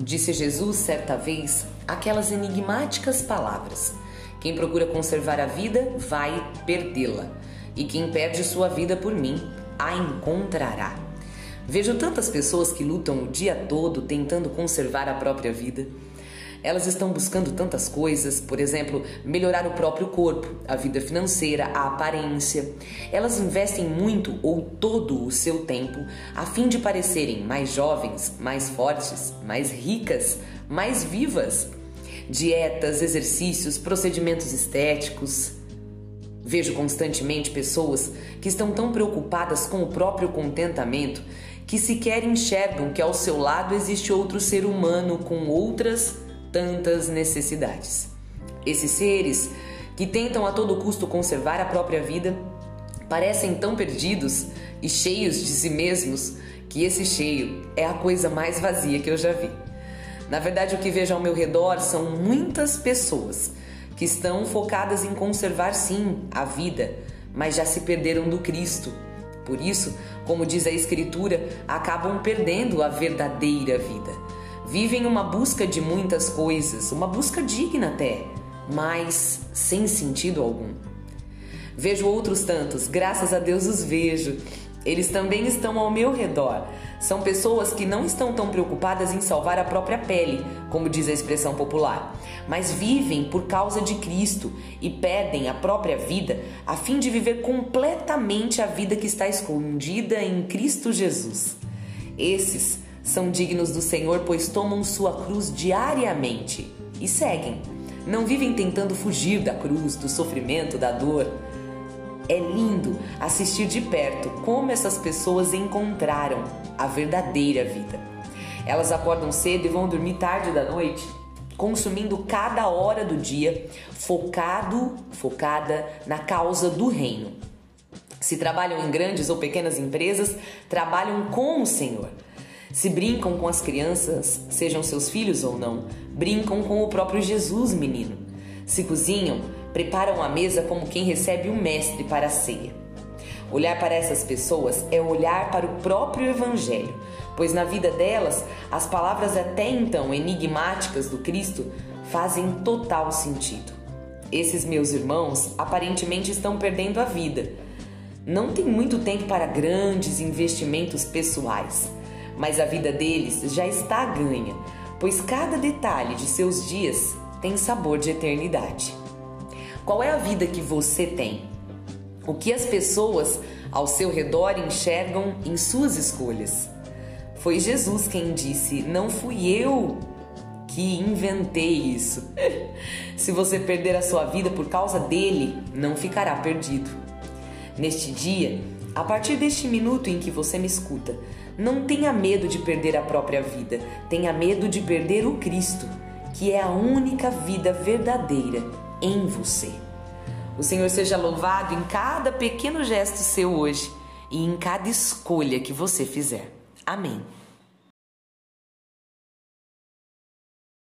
Disse Jesus certa vez aquelas enigmáticas palavras: Quem procura conservar a vida vai perdê-la, e quem perde sua vida por mim a encontrará. Vejo tantas pessoas que lutam o dia todo tentando conservar a própria vida. Elas estão buscando tantas coisas, por exemplo, melhorar o próprio corpo, a vida financeira, a aparência. Elas investem muito ou todo o seu tempo a fim de parecerem mais jovens, mais fortes, mais ricas, mais vivas. Dietas, exercícios, procedimentos estéticos. Vejo constantemente pessoas que estão tão preocupadas com o próprio contentamento que sequer enxergam que ao seu lado existe outro ser humano com outras tantas necessidades. Esses seres que tentam a todo custo conservar a própria vida parecem tão perdidos e cheios de si mesmos que esse cheio é a coisa mais vazia que eu já vi. Na verdade, o que vejo ao meu redor são muitas pessoas que estão focadas em conservar sim a vida, mas já se perderam do Cristo. Por isso, como diz a Escritura, acabam perdendo a verdadeira vida vivem uma busca de muitas coisas, uma busca digna até, mas sem sentido algum. Vejo outros tantos, graças a Deus os vejo. Eles também estão ao meu redor. São pessoas que não estão tão preocupadas em salvar a própria pele, como diz a expressão popular, mas vivem por causa de Cristo e pedem a própria vida a fim de viver completamente a vida que está escondida em Cristo Jesus. Esses são dignos do Senhor, pois tomam sua cruz diariamente e seguem. Não vivem tentando fugir da cruz, do sofrimento, da dor. É lindo assistir de perto como essas pessoas encontraram a verdadeira vida. Elas acordam cedo e vão dormir tarde da noite, consumindo cada hora do dia, focado, focada na causa do reino. Se trabalham em grandes ou pequenas empresas, trabalham com o Senhor se brincam com as crianças, sejam seus filhos ou não, brincam com o próprio Jesus, menino. Se cozinham, preparam a mesa como quem recebe o mestre para a ceia. Olhar para essas pessoas é olhar para o próprio Evangelho, pois na vida delas as palavras até então enigmáticas do Cristo fazem total sentido. Esses meus irmãos aparentemente estão perdendo a vida. Não tem muito tempo para grandes investimentos pessoais mas a vida deles já está ganha, pois cada detalhe de seus dias tem sabor de eternidade. Qual é a vida que você tem? O que as pessoas ao seu redor enxergam em suas escolhas? Foi Jesus quem disse: Não fui eu que inventei isso. Se você perder a sua vida por causa dele, não ficará perdido. Neste dia, a partir deste minuto em que você me escuta, não tenha medo de perder a própria vida, tenha medo de perder o Cristo, que é a única vida verdadeira em você. O Senhor seja louvado em cada pequeno gesto seu hoje e em cada escolha que você fizer. Amém.